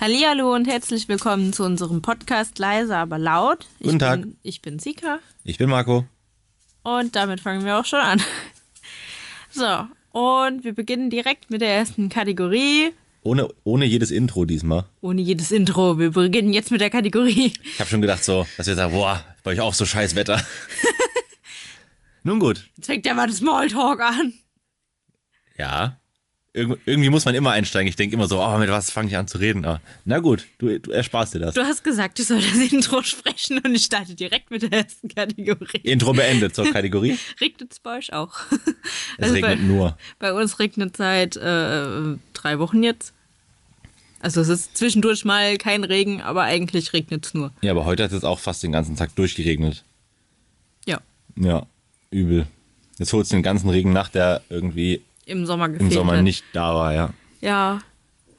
Hallihallo und herzlich willkommen zu unserem Podcast Leise, aber laut. Ich Guten Tag. Bin, ich bin Sika Ich bin Marco. und damit fangen wir auch schon an. So, und wir beginnen direkt mit der ersten Kategorie. Ohne, ohne jedes Intro diesmal. Ohne jedes Intro. Wir beginnen jetzt mit der Kategorie. Ich habe schon gedacht so, dass wir sagen, boah, bei euch auch so scheiß Wetter. Nun gut. Jetzt fängt ja mal das Smalltalk an. Ja. Irg irgendwie muss man immer einsteigen. Ich denke immer so, oh, mit was fange ich an zu reden? Aber, na gut, du, du ersparst dir das. Du hast gesagt, ich soll das Intro sprechen und ich starte direkt mit der ersten Kategorie. Intro beendet zur Kategorie. Regnet es bei euch auch? Es Also regnet bei, nur. Bei uns regnet seit äh, drei Wochen jetzt. Also es ist zwischendurch mal kein Regen, aber eigentlich regnet es nur. Ja, aber heute hat es auch fast den ganzen Tag durchgeregnet. Ja, Ja, übel. Jetzt holst du den ganzen Regen nach, der irgendwie im Sommer gefehlt im Sommer hat. nicht da war, ja. Ja,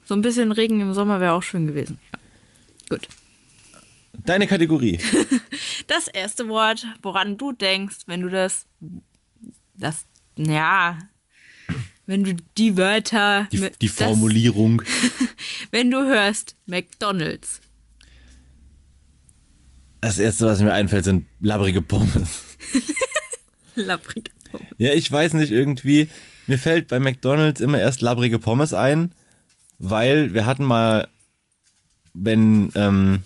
so ein bisschen Regen im Sommer wäre auch schön gewesen. Ja. Gut. Deine Kategorie. Das erste Wort, woran du denkst, wenn du das, das, ja, wenn du die Wörter, Die, die das- Formulierung. wenn du hörst McDonald's. Das erste, was mir einfällt, sind labbrige Pommes. Lapprig. Ja, ich weiß nicht, irgendwie, mir fällt bei McDonalds immer erst labbrige Pommes ein, weil wir hatten mal, wenn, ähm,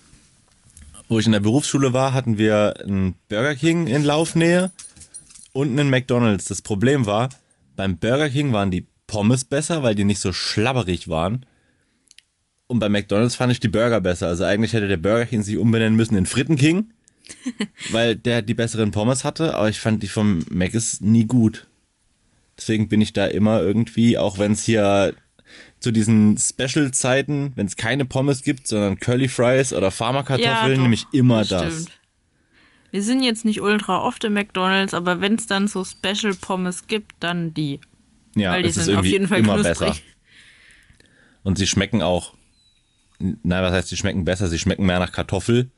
wo ich in der Berufsschule war, hatten wir einen Burger King in Laufnähe und einen McDonalds. Das Problem war, beim Burger King waren die Pommes besser, weil die nicht so schlabberig waren. Und bei McDonalds fand ich die Burger besser. Also eigentlich hätte der Burger King sich umbenennen müssen in Fritten King weil der die besseren Pommes hatte, aber ich fand die vom Mc's nie gut. Deswegen bin ich da immer irgendwie, auch wenn es hier zu diesen Special-Zeiten, wenn es keine Pommes gibt, sondern Curly Fries oder Farmerkartoffeln, doch, nehme ich immer das. stimmt. Wir sind jetzt nicht ultra oft im McDonalds, aber wenn es dann so Special Pommes gibt, dann die. Ja, Weil die sind auf jeden Fall immer knusprig. besser. Und sie schmecken auch, nein, was heißt, sie schmecken besser, sie schmecken mehr nach Kartoffel.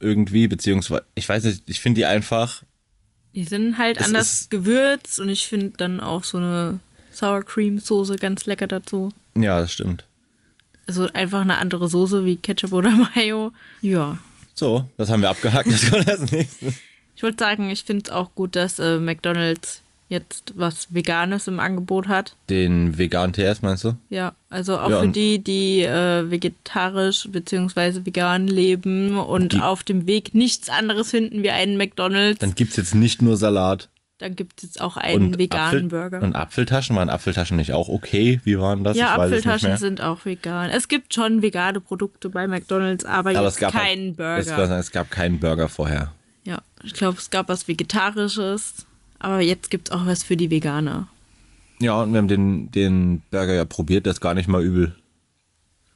Irgendwie, beziehungsweise, ich weiß nicht, ich finde die einfach, Die sind halt Es anders gewürzt und ich finde dann auch so eine Sour Cream Soße ganz lecker dazu. ja, das stimmt. Also einfach eine andere Soße wie Ketchup oder Mayo. Ja. So, das haben wir abgehakt, das kommt als nächstes. Ich wollte sagen, ich finde es auch gut, dass äh, McDonalds jetzt was Veganes im Angebot hat. Den veganen TS meinst du? Ja, also auch Ja, für die, die äh, vegetarisch bzw. vegan leben und Die- auf dem Weg nichts anderes finden wie einen McDonalds, Dann gibt's jetzt nicht nur Salat dann gibt es jetzt auch einen und veganen Apfel Burger. Und Apfeltaschen, waren Apfeltaschen nicht auch okay? Wie waren das? ja, ich es Apfeltaschen sind auch vegan. Es gibt schon vegane Produkte bei McDonalds, aber, Aber jetzt es gab keinen halt, Es, Burger. es gab keinen Burger vorher. Ja, ich glaube, es gab was Vegetarisches, aber jetzt gibt es auch was für die Veganer. Ja, und wir haben den, den Burger ja probiert, der ist gar nicht mal übel.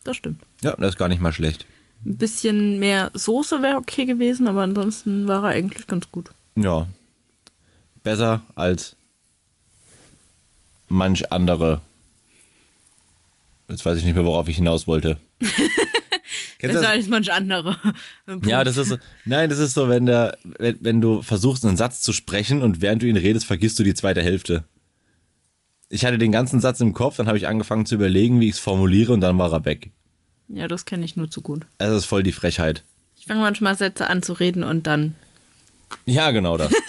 Das stimmt. Ja, der ist gar nicht mal schlecht. Ein bisschen mehr Soße wäre okay gewesen, aber ansonsten war er eigentlich ganz gut. Ja. Besser als manch andere. Jetzt weiß ich nicht mehr, worauf ich hinaus wollte. Kennst Besser das? als manch andere. Ja, das ist so. Nein, das ist so, wenn der, wenn, wenn du versuchst, einen Satz zu sprechen und während du ihn redest, vergisst du die zweite Hälfte. Ich hatte den ganzen Satz im Kopf, dann habe ich angefangen zu überlegen, wie ich es formuliere und dann war er weg. Ja, das kenne ich nur zu gut. Das ist voll die Frechheit. Ich fange manchmal Sätze an zu reden und dann. Ja, genau das.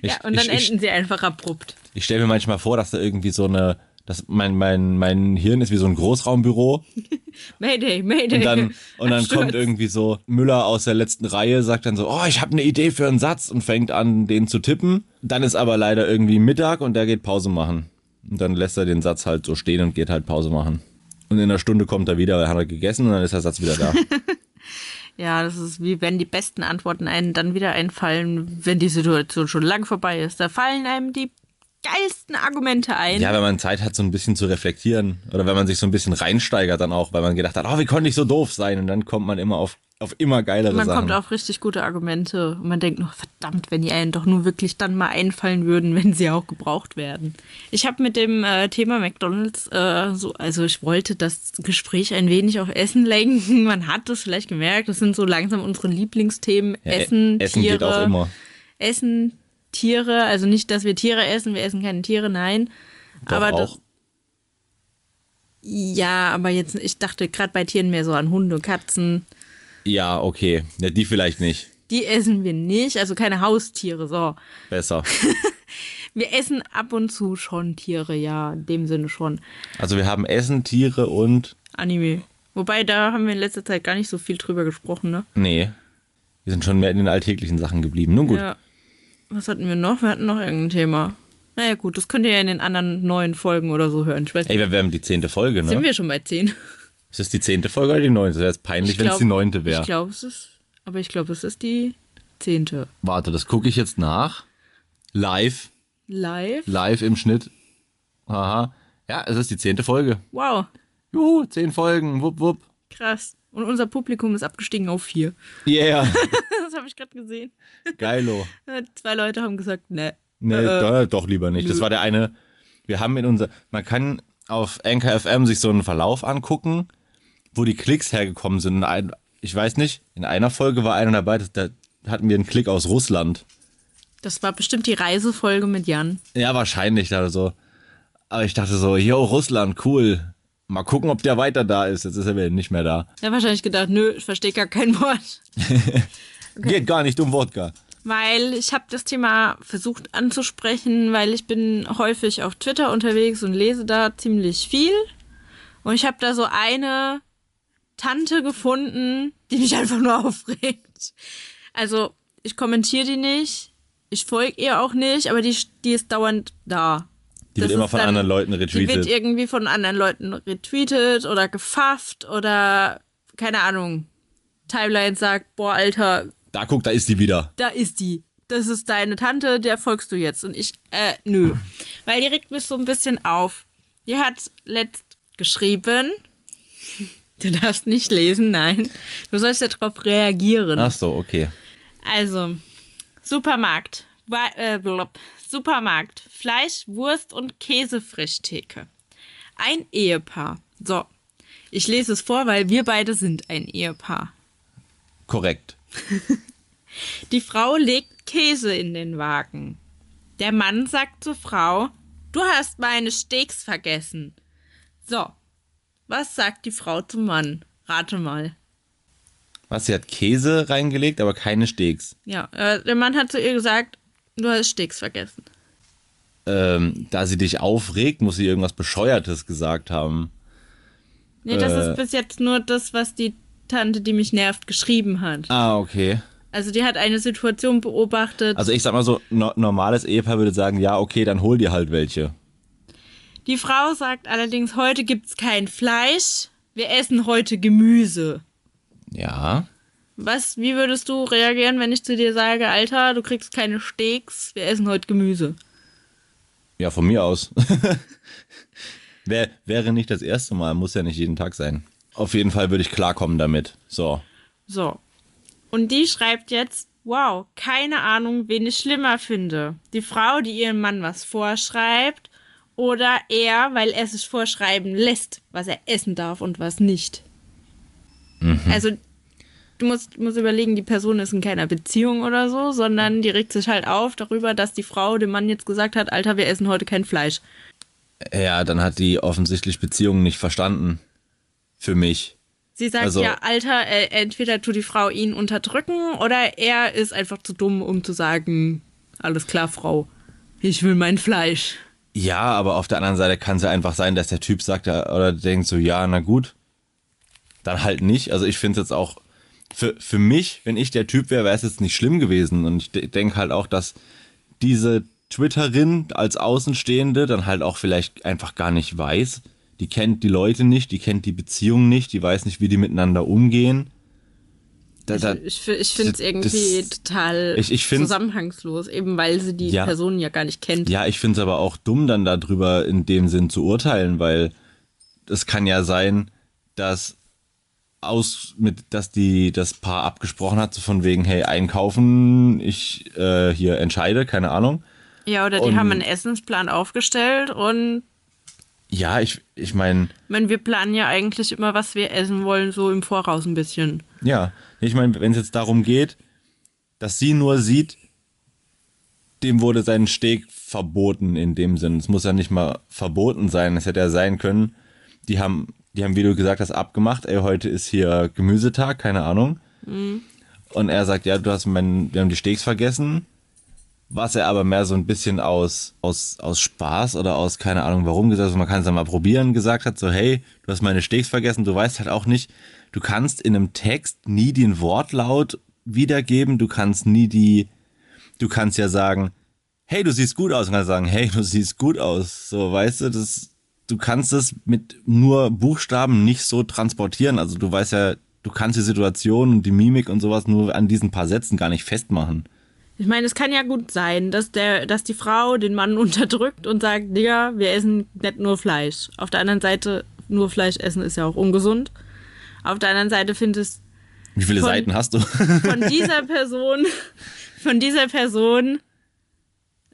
Ich, ja, und dann ich, ich, enden sie einfach abrupt. ich stelle mir manchmal vor, dass da irgendwie so eine, dass mein, mein, mein Hirn ist wie so ein Großraumbüro Mayday, Mayday. und dann, und dann kommt irgendwie so Müller aus der letzten Reihe, sagt dann so, oh, ich habe eine Idee für einen Satz und fängt an, den zu tippen. Dann ist aber leider irgendwie Mittag und der geht Pause machen. Und dann lässt er den Satz halt so stehen und geht halt Pause machen. Und in einer Stunde kommt er wieder, weil er hat gegessen und dann ist der Satz wieder da. Ja, das ist wie wenn die besten Antworten einem dann wieder einfallen, wenn die Situation schon lang vorbei ist. Da fallen einem die geilsten Argumente ein. ja, wenn man Zeit hat, so ein bisschen zu reflektieren. Oder wenn man sich so ein bisschen reinsteigert dann auch, weil man gedacht hat, oh, wie konnte ich so doof sein? Und dann kommt man immer auf, auf immer geilere man Sachen. kommt auf richtig gute Argumente und man denkt noch, verdammt, wenn die einen doch nur wirklich dann mal einfallen würden, wenn sie auch gebraucht werden. Ich habe mit dem äh, Thema McDonalds äh, so, also ich wollte das Gespräch ein wenig auf Essen lenken. Man hat es vielleicht gemerkt, das sind so langsam unsere Lieblingsthemen. Ja, e- Essen, Essen Tiere. geht auch immer. Essen, Tiere, also nicht, dass wir Tiere essen, wir essen keine Tiere, nein. Doch aber das, auch. Ja, aber jetzt, ich dachte gerade bei Tieren mehr so an Hunde, Katzen. Ja, okay. Ja, die vielleicht nicht. Die essen wir nicht, also keine Haustiere, so. Besser. Wir essen ab und zu schon Tiere, ja, in dem Sinne schon. Also wir haben Essen, Tiere und. Anime. Wobei, da haben wir in letzter Zeit gar nicht so viel drüber gesprochen, ne? Nee. Wir sind schon mehr in den alltäglichen Sachen geblieben. Nun gut. Ja. Was hatten wir noch? Wir hatten noch irgendein Thema. Naja, gut, das könnt ihr ja in den anderen neuen Folgen oder so hören. Ich weiß Ey, wir haben die zehnte Folge, ne? sind wir schon bei 10? Ist das die zehnte Folge oder die neunte? Das wäre jetzt peinlich, wenn es die neunte Ich wäre. glaube, es ist, aber ich glaube, es ist die zehnte. Warte, das gucke ich jetzt nach. Live. Live? Live im Schnitt. Aha. Ja, es ist die zehnte Folge. Wow, Juhu, zehn Folgen. Wupp, wupp. krass. Und unser Publikum ist abgestiegen auf vier. Yeah. das habe ich gerade gesehen. Geilo. Äh, Zwei Leute haben gesagt, ne. Nee, Äh, da, doch lieber nicht. Das war der eine. Wir haben in unser. Man kann auf Anchor FM sich so einen Verlauf angucken, wo die Klicks hergekommen sind. In ein- Ich weiß nicht, in einer Folge war einer dabei, da hatten wir einen Klick aus Russland. Das war bestimmt die Reisefolge mit Jan. Ja, wahrscheinlich da so. Aber ich dachte so, yo, Russland, cool. Mal gucken, ob der weiter da ist. Jetzt ist er wieder nicht mehr da. Er hat wahrscheinlich gedacht, nö, ich verstehe gar kein Wort. Geht gar nicht um Wodka. Weil ich habe das Thema versucht anzusprechen, weil ich bin häufig auf Twitter unterwegs und lese da ziemlich viel. Und ich habe da so eine Tante gefunden, die mich einfach nur aufregt. Also ich kommentiere die nicht, ich folge ihr auch nicht, aber die, die ist dauernd da. Die Das wird immer von dann- anderen Leuten Die wird retweetet. irgendwie von anderen Leuten retweetet oder gefafft oder keine Ahnung. Timeline sagt, boah, Alter, Da guck, da ist die wieder. da ist die. Das ist deine Tante, der folgst du jetzt. Und ich, äh, nö. Weil die regt mich so ein bisschen auf. Die hat letzt geschrieben. Du darfst nicht lesen, nein. Du sollst ja drauf reagieren. Ach so, okay. Also, Supermarkt. Äh. Supermarkt. Fleisch, Wurst und Käsefrischtheke. Ein Ehepaar. So. Ich lese es vor, weil wir beide sind ein Ehepaar. Korrekt. Die Frau legt Käse in den Wagen. Der Mann sagt zur Frau, du hast meine Steaks vergessen. So, was sagt die Frau zum Mann? Rate mal. Was, sie hat Käse reingelegt, aber keine Steaks. Ja, äh, der Mann hat zu ihr gesagt, du hast Steaks vergessen. Ähm, da sie dich aufregt, muss sie irgendwas Bescheuertes gesagt haben. Nee, das Äh. ist bis jetzt nur das, was die Tante, die mich nervt, geschrieben hat. Ah, okay. Also die hat eine Situation beobachtet. Also ich sag mal so, no normales Ehepaar würde sagen, ja, okay, dann hol dir halt welche. Die Frau sagt allerdings, heute gibt's kein Fleisch, wir essen heute Gemüse. Ja. Was, wie würdest du reagieren, wenn ich zu dir sage, Alter, du kriegst keine Steaks, wir essen heute Gemüse? Ja, von mir aus. Wär, wäre nicht das erste Mal, muss ja nicht jeden Tag sein. Auf jeden Fall würde ich klarkommen damit. So. So. Und die schreibt jetzt, wow, keine Ahnung, wen ich schlimmer finde. Die Frau, die ihrem Mann was vorschreibt, oder er, weil er sich vorschreiben lässt, was er essen darf und was nicht. Also, du musst, musst überlegen, die Person ist in keiner Beziehung oder so, sondern die regt sich halt auf darüber, dass die Frau dem Mann jetzt gesagt hat, Alter, wir essen heute kein Fleisch. Ja, dann hat die offensichtlich Beziehungen nicht verstanden. Für mich. Sie sagt Also- ja, Alter, äh, entweder tut die Frau ihn unterdrücken oder er ist einfach zu dumm, um zu sagen, alles klar, Frau, ich will mein Fleisch. Ja, aber auf der anderen Seite kann es ja einfach sein, dass der Typ sagt oder denkt so, ja, na gut, dann halt nicht. Also ich finde es jetzt auch, für, für mich, wenn ich der Typ wäre, wäre es jetzt nicht schlimm gewesen. Und ich de denke halt auch, dass diese Twitterin als Außenstehende dann halt auch vielleicht einfach gar nicht weiß. Die kennt die Leute nicht, die kennt die Beziehung nicht, die weiß nicht, wie die miteinander umgehen. Da, da, Ich, fi- ich finde es irgendwie das- total ich- ich find's- zusammenhangslos, eben weil sie die Ja. Person ja gar nicht kennt. Ja, ich finde es aber auch dumm, dann darüber in dem Sinn zu urteilen, weil es kann ja sein, dass aus mit, dass die das Paar abgesprochen hat, so von wegen, hey, einkaufen, ich äh, hier entscheide, keine Ahnung. Ja, oder die Und- haben einen Essensplan aufgestellt und Ja, ich, ich meine, ich meine, wir planen ja eigentlich immer, was wir essen wollen, so im Voraus ein bisschen. ja, ich meine, wenn es jetzt darum geht, dass sie nur sieht, dem wurde sein Steak verboten in dem Sinn. Es muss ja nicht mal verboten sein. Es hätte ja sein können, die haben, die haben, wie du gesagt hast, abgemacht, ey, heute ist hier Gemüsetag, keine Ahnung. Und er sagt, ja, du hast mein, wir haben die Steaks vergessen. Was er aber mehr so ein bisschen aus, aus, aus Spaß oder aus, keine Ahnung warum gesagt, also man kann es ja mal probieren, gesagt hat, so, hey, du hast meine Steaks vergessen, du weißt halt auch nicht, du kannst in einem Text nie den Wortlaut wiedergeben, du kannst nie die, du kannst ja sagen, hey, du siehst gut aus, und kannst sagen, hey, du siehst gut aus, so, weißt du, das, du kannst es mit nur Buchstaben nicht so transportieren, also du weißt ja, du kannst die Situation und die Mimik und sowas nur an diesen paar Sätzen gar nicht festmachen. Ich meine, es kann ja gut sein, dass, der, dass die Frau den Mann unterdrückt und sagt, Digga, wir essen nicht nur Fleisch. Auf der anderen Seite, nur Fleisch essen ist ja auch ungesund. Auf der anderen Seite findest Wie viele Von- Seiten hast du? von dieser Person, von dieser Person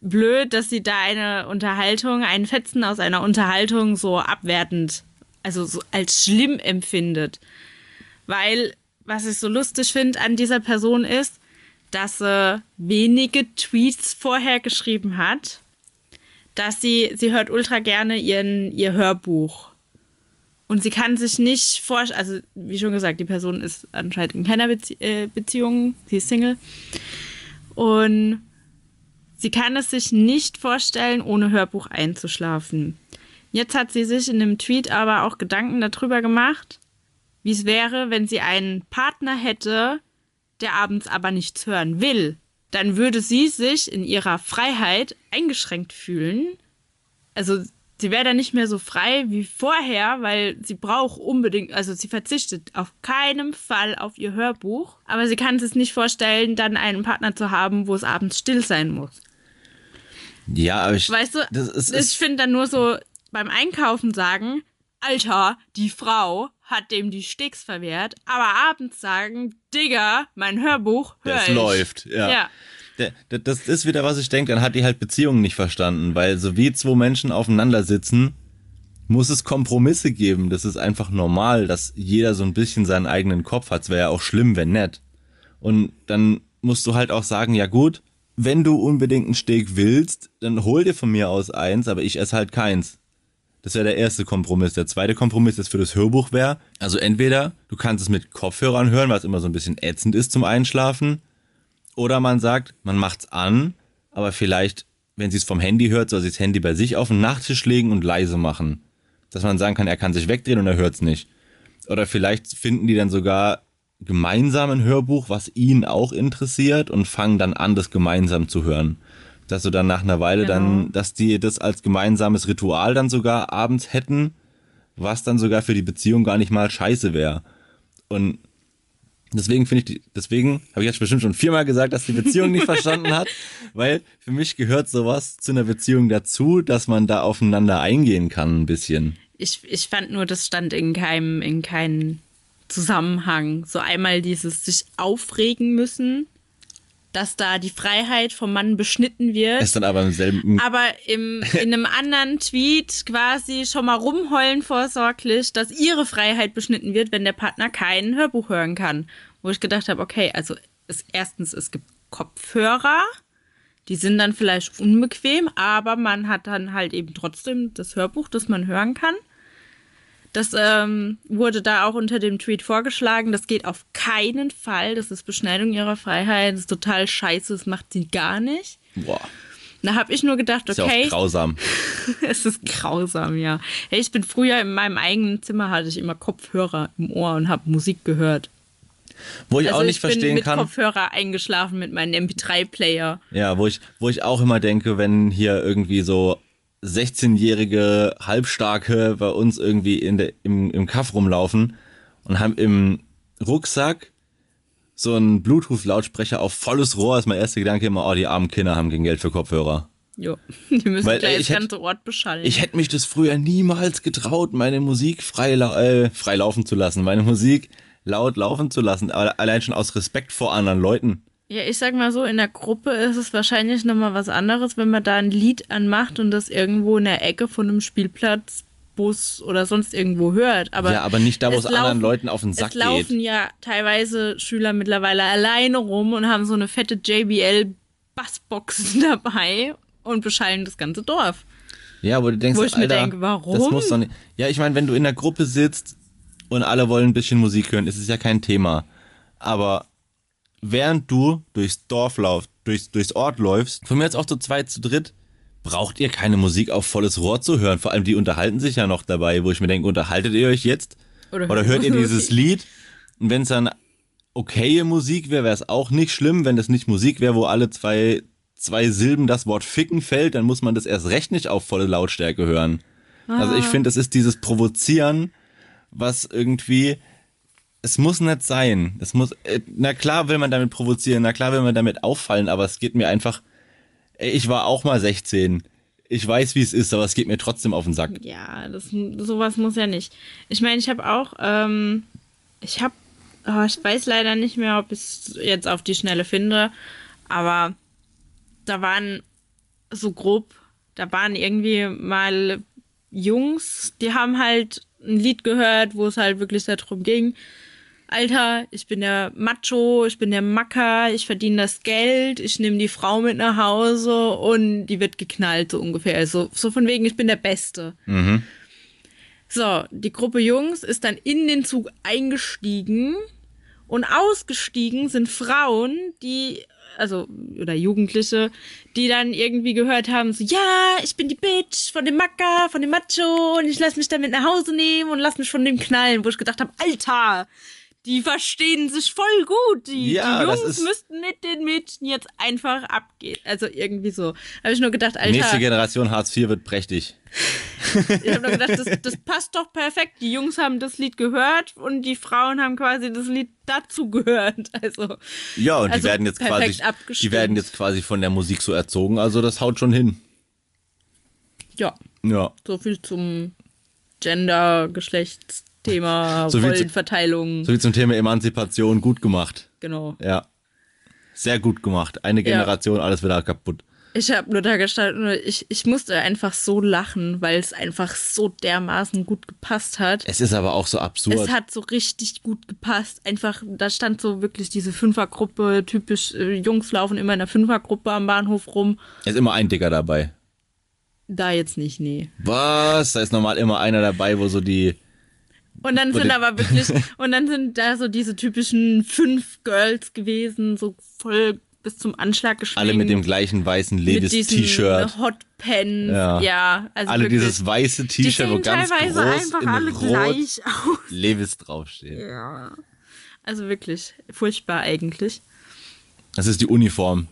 blöd, dass sie da eine Unterhaltung, einen Fetzen aus einer Unterhaltung so abwertend, also so als schlimm empfindet. Weil, was ich so lustig finde an dieser Person ist, dass sie wenige Tweets vorher geschrieben hat, dass sie, sie hört ultra gerne ihren, ihr Hörbuch. Und sie kann sich nicht vorstellen, also wie schon gesagt, die Person ist anscheinend in keiner Bezie äh, Beziehung, sie ist Single. Und sie kann es sich nicht vorstellen, ohne Hörbuch einzuschlafen. Jetzt hat sie sich in einem Tweet aber auch Gedanken darüber gemacht, wie es wäre, wenn sie einen Partner hätte, der abends aber nichts hören will. Dann würde sie sich in ihrer Freiheit eingeschränkt fühlen. Also sie wäre dann nicht mehr so frei wie vorher, weil sie braucht unbedingt, also sie verzichtet auf keinen Fall auf ihr Hörbuch. Aber sie kann es nicht vorstellen, dann einen Partner zu haben, wo es abends still sein muss. ja, aber ich, Weißt du, ist, ich finde dann nur so beim Einkaufen sagen, Alter, die Frau hat dem die Sticks verwehrt, aber abends sagen, Digga, mein Hörbuch hör das ich. läuft, ja. Ja. Das ist wieder, was ich denke, dann hat die halt Beziehungen nicht verstanden, weil so wie zwei Menschen aufeinander sitzen, muss es Kompromisse geben. Das ist einfach normal, dass jeder so ein bisschen seinen eigenen Kopf hat. Es wäre ja auch schlimm, wenn nicht. Und dann musst du halt auch sagen, ja gut, wenn du unbedingt einen Steak willst, dann hol dir von mir aus eins, aber ich esse halt keins. Das wäre der erste Kompromiss. Der zweite Kompromiss ist für das Hörbuch wäre, also entweder du kannst es mit Kopfhörern hören, was immer so ein bisschen ätzend ist zum Einschlafen, oder man sagt, man macht's an, aber vielleicht, wenn sie es vom Handy hört, soll sie das Handy bei sich auf den Nachttisch legen und leise machen. Dass man sagen kann, er kann sich wegdrehen und er hört's nicht. Oder vielleicht finden die dann sogar gemeinsam ein Hörbuch, was ihn auch interessiert und fangen dann an, das gemeinsam zu hören. Dass du dann nach einer Weile dann, dass die das als gemeinsames Ritual dann sogar abends hätten, was dann sogar für die Beziehung gar nicht mal scheiße wäre. Und deswegen finde ich, die, deswegen habe ich jetzt bestimmt schon viermal gesagt, dass die Beziehung nicht verstanden hat, weil für mich gehört sowas zu einer Beziehung dazu, dass man da aufeinander eingehen kann ein bisschen. Ich, ich fand nur, das stand in keinem, in keinem Zusammenhang. So einmal dieses sich aufregen müssen, dass da die Freiheit vom Mann beschnitten wird. Ist dann aber im selben, aber im, in einem anderen Tweet quasi schon mal rumheulen vorsorglich, dass ihre Freiheit beschnitten wird, wenn der Partner kein Hörbuch hören kann. Wo ich gedacht habe, okay, also es, erstens, es gibt Kopfhörer, die sind dann vielleicht unbequem, aber man hat dann halt eben trotzdem das Hörbuch, das man hören kann. Das ähm, wurde da auch unter dem Tweet vorgeschlagen. Das geht auf keinen Fall. Das ist Beschneidung ihrer Freiheit. Das ist total scheiße. Das macht sie gar nicht. boah, Da habe ich nur gedacht, ist ja okay, auch grausam. es ist grausam, ja. Hey, ich bin früher in meinem eigenen Zimmer hatte ich immer Kopfhörer im Ohr und habe Musik gehört. Wo ich Also auch nicht ich bin verstehen mit kann. Kopfhörer eingeschlafen mit meinem MP3-Player. Ja, wo ich, wo ich auch immer denke, wenn hier irgendwie so 16-jährige Halbstarke bei uns irgendwie in der, im, im Kaff rumlaufen und haben im Rucksack so einen Bluetooth-Lautsprecher auf volles Rohr, ist mein erster Gedanke immer, oh, die armen Kinder haben kein Geld für Kopfhörer. Jo, die müssen Weil, gleich das ganze Ort beschallen. Ich hätte mich das früher niemals getraut, meine Musik frei, äh, frei laufen zu lassen, meine Musik laut laufen zu lassen, aber allein schon aus Respekt vor anderen Leuten. Ja, ich sag mal so, in der Gruppe ist es wahrscheinlich nochmal was anderes, wenn man da ein Lied anmacht und das irgendwo in der Ecke von einem Spielplatz, Bus oder sonst irgendwo hört. Aber ja, aber nicht da, wo es, anderen laufen- Leuten auf den Sack es laufen geht. ja teilweise Schüler mittlerweile alleine rum und haben so eine fette JBL Bassbox dabei und beschallen das ganze Dorf. Ja, aber du denkst, Wo ich mir Alter, denke, warum? Das muss doch nicht. Ja, ich meine, wenn du in der Gruppe sitzt und alle wollen ein bisschen Musik hören, ist es ja kein Thema. Aber während du durchs Dorf laufst, durchs, durchs Ort läufst, von mir jetzt auch zu zweit, zu dritt, braucht ihr keine Musik auf volles Rohr zu hören. Vor allem, die unterhalten sich ja noch dabei, wo ich mir denke, unterhaltet ihr euch jetzt? Oder Oder hört ihr dieses Lied? Und wenn es dann okaye Musik wäre, wäre es auch nicht schlimm. Wenn das nicht Musik wäre, wo alle zwei, zwei Silben das Wort ficken fällt, dann muss man das erst recht nicht auf volle Lautstärke hören. Also ich finde, das ist dieses Provozieren, was irgendwie, es muss nicht sein. Es muss, äh, na klar will man damit provozieren, na klar will man damit auffallen, aber es geht mir einfach, ich war auch mal 16. Ich weiß, wie es ist, aber es geht mir trotzdem auf den Sack. Ja, das, sowas muss ja nicht. Ich meine, ich habe auch, ähm, ich habe, oh, ich weiß leider nicht mehr, ob ich es jetzt auf die Schnelle finde, aber da waren so grob, da waren irgendwie mal Jungs, die haben halt ein Lied gehört, wo es halt wirklich darum ging, Alter, ich bin der Macho, ich bin der Macker, ich verdiene das Geld, ich nehme die Frau mit nach Hause und die wird geknallt, so ungefähr. Also, so von wegen, ich bin der Beste. So, die Gruppe Jungs ist dann in den Zug eingestiegen und ausgestiegen sind Frauen, die, also, oder Jugendliche, die dann irgendwie gehört haben, so, ja, ich bin die Bitch von dem Macker, von dem Macho und ich lass mich damit nach Hause nehmen und lass mich von dem knallen, wo ich gedacht habe, Alter, die verstehen sich voll gut. Die, Ja, die Jungs müssten mit den Mädchen jetzt einfach abgehen. Also irgendwie so. Habe ich nur gedacht, Alter. Nächste Generation Hartz IV wird prächtig. Ich habe nur gedacht, das, das passt doch perfekt. Die Jungs haben das Lied gehört und die Frauen haben quasi das Lied dazu gehört. Also, Ja, und Also die werden jetzt quasi, die werden jetzt quasi von der Musik so erzogen, also das haut schon hin. ja, Ja. so viel zum Gender, Geschlechtsthema, So viel zu- Rollenverteilung. So wie zum Thema Emanzipation, gut gemacht. genau. Ja. Sehr gut gemacht. Eine Generation, alles wieder kaputt. Ich habe nur da gestanden, ich, ich musste einfach so lachen, weil es einfach so dermaßen gut gepasst hat. Es ist aber auch so absurd. Es hat so richtig gut gepasst. Einfach, da stand so wirklich diese Fünfergruppe, typisch äh, Jungs laufen immer in der Fünfergruppe am Bahnhof rum. Es ist immer ein Dicker dabei. Da jetzt nicht, nee. Was? Da ist normal immer einer dabei, wo so die. Und dann sind aber wirklich, und dann sind da so diese typischen fünf Girls gewesen, so voll bis zum Anschlag geschminkt. Alle mit dem gleichen weißen mit diesem Levis-T-Shirt. Hotpants. Ja. Ja. also Alle wirklich. dieses weiße T-Shirt, wo ganz teilweise groß einfach in alle Rot gleich aus. Levis draufsteht. Ja. Also wirklich furchtbar eigentlich. Das ist die Uniform.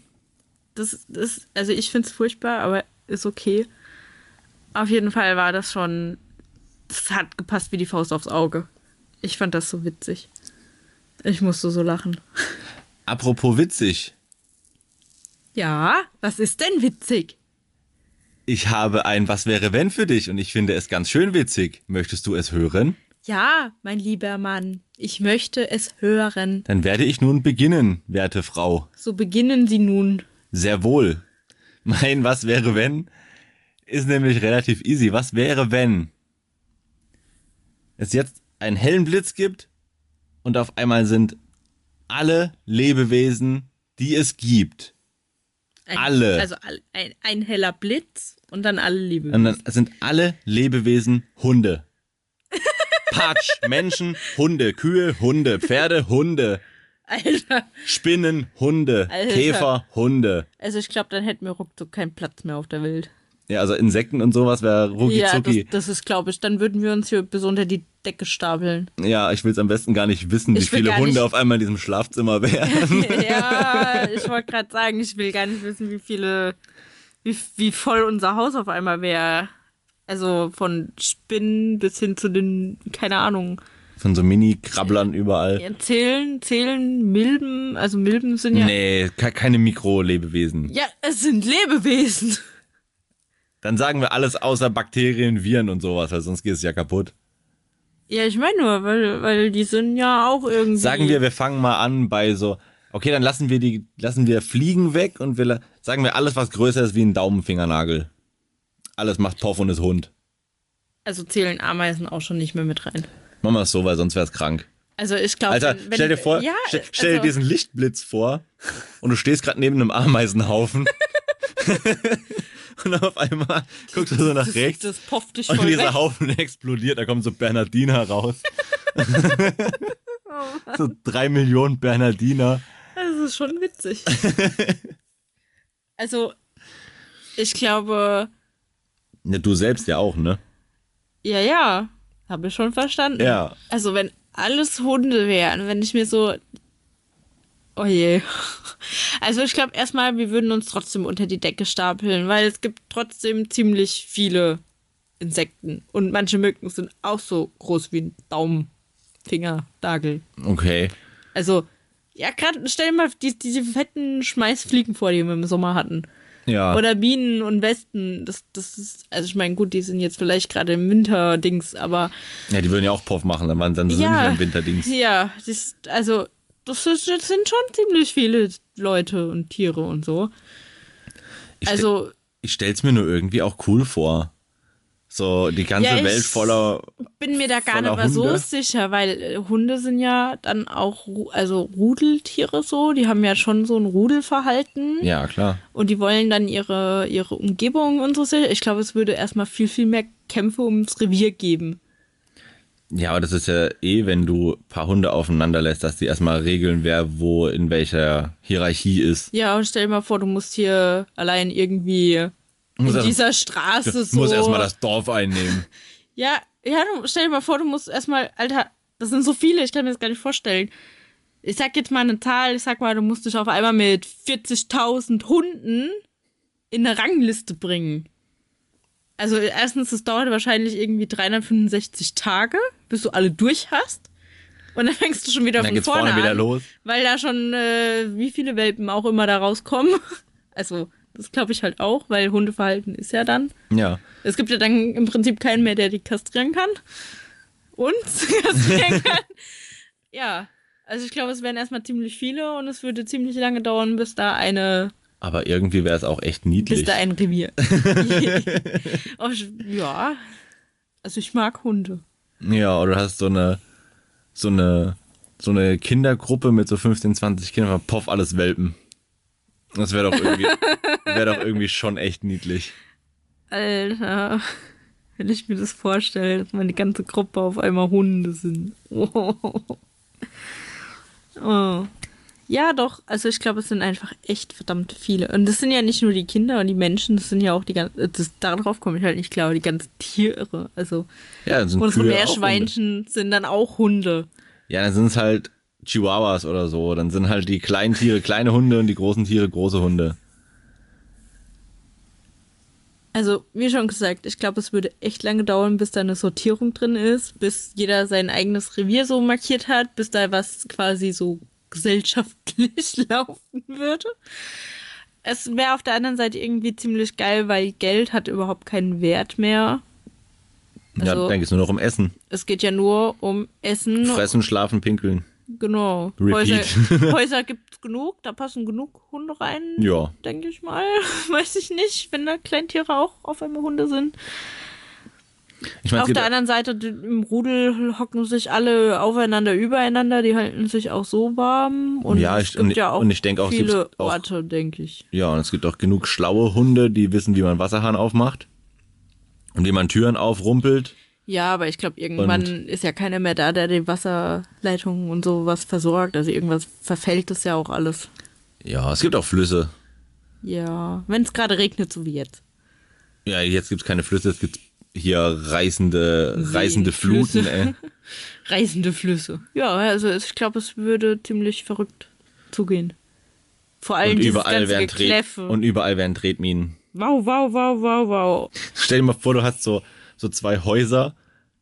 Das, das, also ich finde es furchtbar, aber ist okay. Auf jeden Fall war das schon, das hat gepasst wie die Faust aufs Auge. Ich fand das so witzig. Ich musste so lachen. Apropos witzig. Ja, was ist denn witzig? Ich habe ein Was wäre wenn für dich und ich finde es ganz schön witzig. Möchtest du es hören? Ja, mein lieber Mann, ich möchte es hören. Dann werde ich nun beginnen, werte Frau. So beginnen Sie nun. Sehr wohl. Mein Was wäre wenn ist nämlich relativ easy. Was wäre wenn es jetzt einen hellen Blitz gibt und auf einmal sind alle Lebewesen, die es gibt. Ein, Alle. Also ein, ein heller Blitz und dann alle Liebe. Und dann sind alle Lebewesen Hunde. Patsch, Menschen, Hunde, Kühe, Hunde, Pferde, Hunde, Alter. Spinnen, Hunde, Alter. Käfer, Hunde. Also ich glaube, dann hätten wir ruckzuck keinen Platz mehr auf der Welt. Ja, also Insekten und sowas wäre rucki Ja, das, das ist, glaube ich, dann würden wir uns hier bis unter die Decke stapeln. Ja, ich will es am besten gar nicht wissen, wie Ich will viele Hunde nicht- auf einmal in diesem Schlafzimmer wären. ja, ich wollte gerade sagen, ich will gar nicht wissen, wie viele, wie, wie voll unser Haus auf einmal wäre. Also von Spinnen bis hin zu den, keine Ahnung, Von so Mini-Krabblern überall. ja, zählen, zählen Milben, also Milben sind ja. Nee, ke- keine Mikrolebewesen. Ja, es sind Lebewesen. Dann sagen wir alles außer Bakterien, Viren und sowas, weil sonst geht es ja kaputt. Ja, ich meine nur, weil, weil die sind ja auch irgendwie. Sagen wir, wir fangen mal an bei so, okay, dann lassen wir die, lassen wir Fliegen weg und wir sagen wir alles, was größer ist wie ein Daumenfingernagel. Alles macht Poff und ist Hund. Also zählen Ameisen auch schon nicht mehr mit rein. Machen wir es so, weil sonst wäre es krank. Also ich glaube, Alter, wenn, stell dir vor, ja, stell, stell dir also, diesen Lichtblitz vor und du stehst gerade neben einem Ameisenhaufen. und auf einmal guckst du so nach das, rechts Das poppt dich und dieser weg. Haufen explodiert, da kommt so Bernardiner raus. so drei Millionen Bernardiner. Das ist schon witzig. also, ich glaube, Ja, du selbst ja auch, ne? ja, ja, habe ich schon verstanden. Ja. Also, wenn alles Hunde wären, wenn ich mir so. Oh je. Also, ich glaube erstmal, wir würden uns trotzdem unter die Decke stapeln, weil es gibt trotzdem ziemlich viele Insekten. Und manche Mücken sind auch so groß wie ein Daumen, Finger, Nagel. Okay. Also, ja, gerade stell dir mal die, diese fetten Schmeißfliegen vor, die wir im Sommer hatten. Ja. Oder Bienen und Wespen. Das, das ist, also ich meine, gut, die sind jetzt vielleicht gerade im Winterdings, aber ja, die würden ja auch Puff machen, dann waren dann sind ja, wir im Winterdings. Ja, das, also das, ist, das sind schon ziemlich viele Leute und Tiere und so. Ich, Also, ich stell's mir nur irgendwie auch cool vor. So die ganze Ja, ich- Welt voller. bin mir da gar nicht mehr so sicher, weil äh, Hunde sind ja dann auch, also Rudeltiere so, die haben ja schon so ein Rudelverhalten. Ja, klar. Und die wollen dann ihre, ihre Umgebung und so sicher. Ich glaube, es würde erstmal viel, viel mehr Kämpfe ums Revier geben. Ja, aber das ist ja eh, wenn du ein paar Hunde aufeinander lässt, dass die erstmal regeln, wer wo in welcher Hierarchie ist. Ja, und stell dir mal vor, du musst hier allein irgendwie Muss in erst- dieser Straße Du so. musst erstmal das Dorf einnehmen. Ja, ja, du, stell dir mal vor, du musst erstmal, Alter, das sind so viele, ich kann mir das gar nicht vorstellen. Ich sag jetzt mal eine Zahl, ich sag mal, du musst dich auf einmal mit 40.000 Hunden in eine Rangliste bringen. Also erstens, es dauert wahrscheinlich irgendwie 365 Tage, bis du alle durch hast. Und dann fängst du schon wieder Dann von geht's vorne, vorne wieder an, los. Weil da schon äh, wie viele Welpen auch immer da rauskommen. Also das glaube ich halt auch, weil Hundeverhalten ist ja dann. Ja. Es gibt ja dann im Prinzip keinen mehr, der die kastrieren kann. Uns kastrieren kann. Ja, also ich glaube, es wären erstmal ziemlich viele und es würde ziemlich lange dauern, bis da eine, Aber irgendwie wäre es auch echt niedlich. da ein Revier. Ja, also ich mag Hunde. Ja, oder du hast so eine, so eine, so eine Kindergruppe mit so 15, 20 Kindern, poff, alles Welpen. Das wäre doch irgendwie, wäre doch irgendwie schon echt niedlich. Alter, wenn ich mir das vorstelle, dass meine ganze Gruppe auf einmal Hunde sind. Oh. Oh. Ja, doch. Also ich glaube, es sind einfach echt verdammt viele. Und das sind ja nicht nur die Kinder und die Menschen, das sind ja auch die ganzen, das, darauf komme ich halt nicht klar, die ganzen Tiere. Also Ja, dann sind unsere Kühe Meerschweinchen sind dann auch Hunde. Ja, dann sind es halt Chihuahuas oder so. Dann sind halt die kleinen Tiere kleine Hunde und die großen Tiere große Hunde. Also, wie schon gesagt, ich glaube, es würde echt lange dauern, bis da eine Sortierung drin ist, bis jeder sein eigenes Revier so markiert hat, bis da was quasi so gesellschaftlich laufen würde. Es wäre auf der anderen Seite irgendwie ziemlich geil, weil Geld hat überhaupt keinen Wert mehr. ja, Also- dann geht's nur noch um Essen. Es geht ja nur um Essen. Fressen, schlafen, pinkeln. Genau. Repeat. Häuser, Häuser gibt es genug, da passen genug Hunde rein. Ja. denke ich mal. Weiß ich nicht, wenn da Kleintiere auch auf einmal Hunde sind. Ich meine, auf der anderen Seite, im Rudel hocken sich alle aufeinander, übereinander, die halten sich auch so warm. Und Ja, es ich- gibt und ich- ja auch und ich denke auch, es viele gibt auch- Orte, denke ich. ja, und es gibt auch genug schlaue Hunde, die wissen, wie man Wasserhahn aufmacht. Und wie man Türen aufrumpelt. Ja, aber ich glaube, irgendwann ist ja keiner mehr da, der die Wasserleitungen und sowas versorgt. Also irgendwas verfällt das ja auch alles. Ja, es gibt auch Flüsse. Ja, wenn es gerade regnet, so wie jetzt. Ja, jetzt gibt's keine Flüsse, es gibt hier reißende, reißende Flüsse. Fluten, ey. Reißende Flüsse. Ja, also ich glaube, es würde ziemlich verrückt zugehen. Vor allem Und überall Tret Gekläffe. und überall werden Tretminen. wow, wow, wow, wow, wow. Stell dir mal vor, du hast so, so zwei Häuser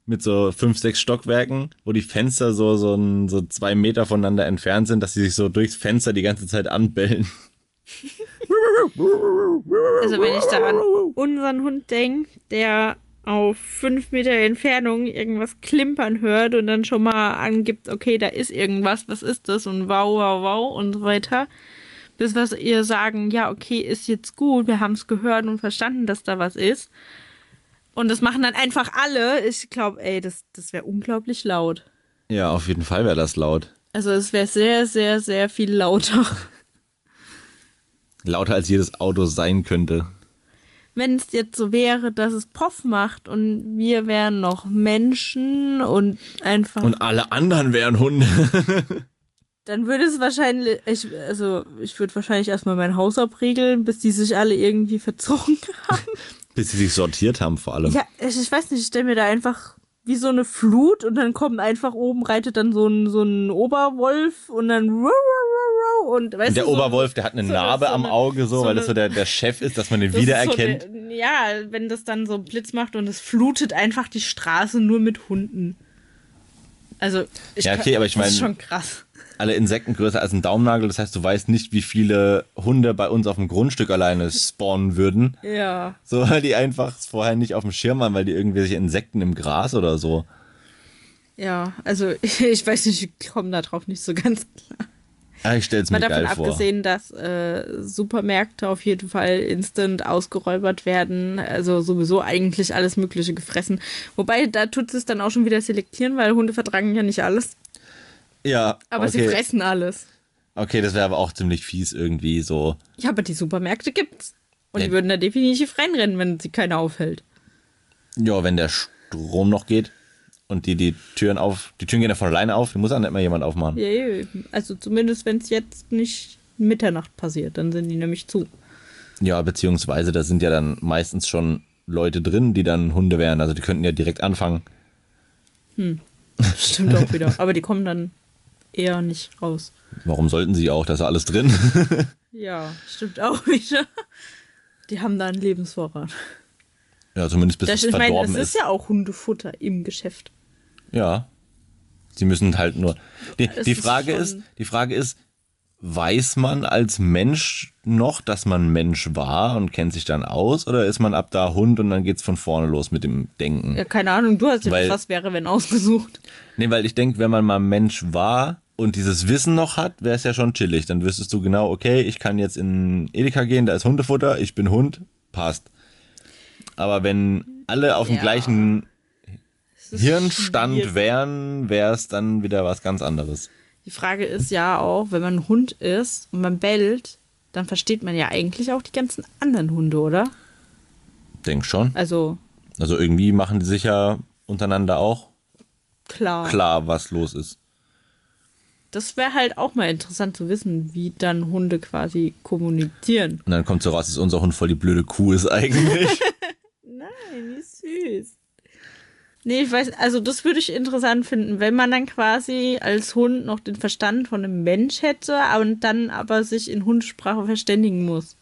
mit so fünf, sechs Stockwerken, wo die Fenster so, so, ein, so zwei Meter voneinander entfernt sind, dass sie sich so durchs Fenster die ganze Zeit anbellen. Also wenn ich da an unseren Hund denke, der auf fünf Meter Entfernung irgendwas klimpern hört und dann schon mal angibt, okay, da ist irgendwas, was ist das? Und wow, wow, wow und so weiter. Bis was ihr sagen, ja, okay, ist jetzt gut, wir haben es gehört und verstanden, dass da was ist. Und das machen dann einfach alle. Ich glaube, ey, das, das wäre unglaublich laut. Ja, auf jeden Fall wäre das laut. Also es wäre sehr, sehr, sehr viel lauter. Lauter als jedes Auto sein könnte. Wenn es jetzt so wäre, dass es Poff macht und wir wären noch Menschen und einfach. Und alle anderen wären Hunde. dann würde es wahrscheinlich, ich, also ich würde wahrscheinlich erstmal mein Haus abregeln, bis die sich alle irgendwie verzogen haben. Bis sie sich sortiert haben vor allem. Ja, ich, ich weiß nicht, ich stelle mir da einfach wie so eine Flut und dann kommt einfach oben, reitet dann so ein, so ein Oberwolf und dann und weißt der du, so- Oberwolf, der hat eine so- Narbe am Auge, so, weil das so der, der Chef ist, dass man den das wiedererkennt. Eine, ja, wenn das dann so Blitz macht und es flutet einfach die Straße nur mit Hunden. Also, ich Ja, okay, kann- aber ich das ist schon krass. Alle Insekten größer als ein Daumennagel, das heißt, du weißt nicht, wie viele Hunde bei uns auf dem Grundstück alleine spawnen würden. Ja. So, weil die einfach vorher nicht auf dem Schirm waren, weil die irgendwelche Insekten im Gras oder so. Ja, also ich weiß nicht, ich komme da drauf nicht so ganz klar. Ja, ich stell's mir Mal davon geil vor. abgesehen, dass äh, Supermärkte auf jeden Fall instant ausgeräubert werden. Also sowieso eigentlich alles Mögliche gefressen. Wobei, da tut es dann auch schon wieder selektieren, weil Hunde vertragen ja nicht alles. Ja, Aber sie okay. fressen alles. Okay, das wäre aber auch ziemlich fies irgendwie so. Ja, aber die Supermärkte gibt's. Und Ja. die würden da definitiv reinrennen, wenn sie keiner aufhält. Ja, wenn der Strom noch geht und die die Türen auf, die Türen gehen ja von alleine auf, die muss auch nicht mal jemand aufmachen. Ja, also zumindest, wenn es jetzt nicht Mitternacht passiert, dann sind die nämlich zu. Ja, beziehungsweise da sind ja dann meistens schon Leute drin, die dann Hunde wären. Also die könnten ja direkt anfangen. Stimmt auch wieder. Aber die kommen dann eher nicht raus. Warum sollten sie auch? Da ist ja alles drin. Ja, stimmt auch wieder. Die haben da einen Lebensvorrat. ja, zumindest bis Das, es ich meine, es verdorben ist ist. ja auch Hundefutter im Geschäft. Ja. Sie müssen halt nur. Die, Es die Frage ist, die Frage ist, weiß man als Mensch noch, dass man Mensch war und kennt sich dann aus, oder ist man ab da Hund und dann geht's von vorne los mit dem Denken? Ja, keine Ahnung, du hast ja Weil- was wäre, wenn ausgesucht. Nee, weil ich denke, wenn man mal Mensch war und dieses Wissen noch hat, wäre es ja schon chillig. Dann wüsstest du genau, okay, ich kann jetzt in Edeka gehen, da ist Hundefutter, ich bin Hund, passt. Aber wenn alle auf dem Ja. gleichen Es ist Hirnstand schwierig. wären, wäre es dann wieder was ganz anderes. Die Frage ist ja auch, wenn man ein Hund ist und man bellt, dann versteht man ja eigentlich auch die ganzen anderen Hunde, oder? Denk schon. Also Also irgendwie machen die sich ja untereinander auch klar. klar, was los ist. Das wäre halt auch mal interessant zu wissen, wie dann Hunde quasi kommunizieren. Und dann kommt so raus, dass unser Hund voll die blöde Kuh ist eigentlich. Nein, wie süß. Nee, ich weiß, also das würde ich interessant finden, wenn man dann quasi als Hund noch den Verstand von einem Mensch hätte und dann aber sich in Hundesprache verständigen muss.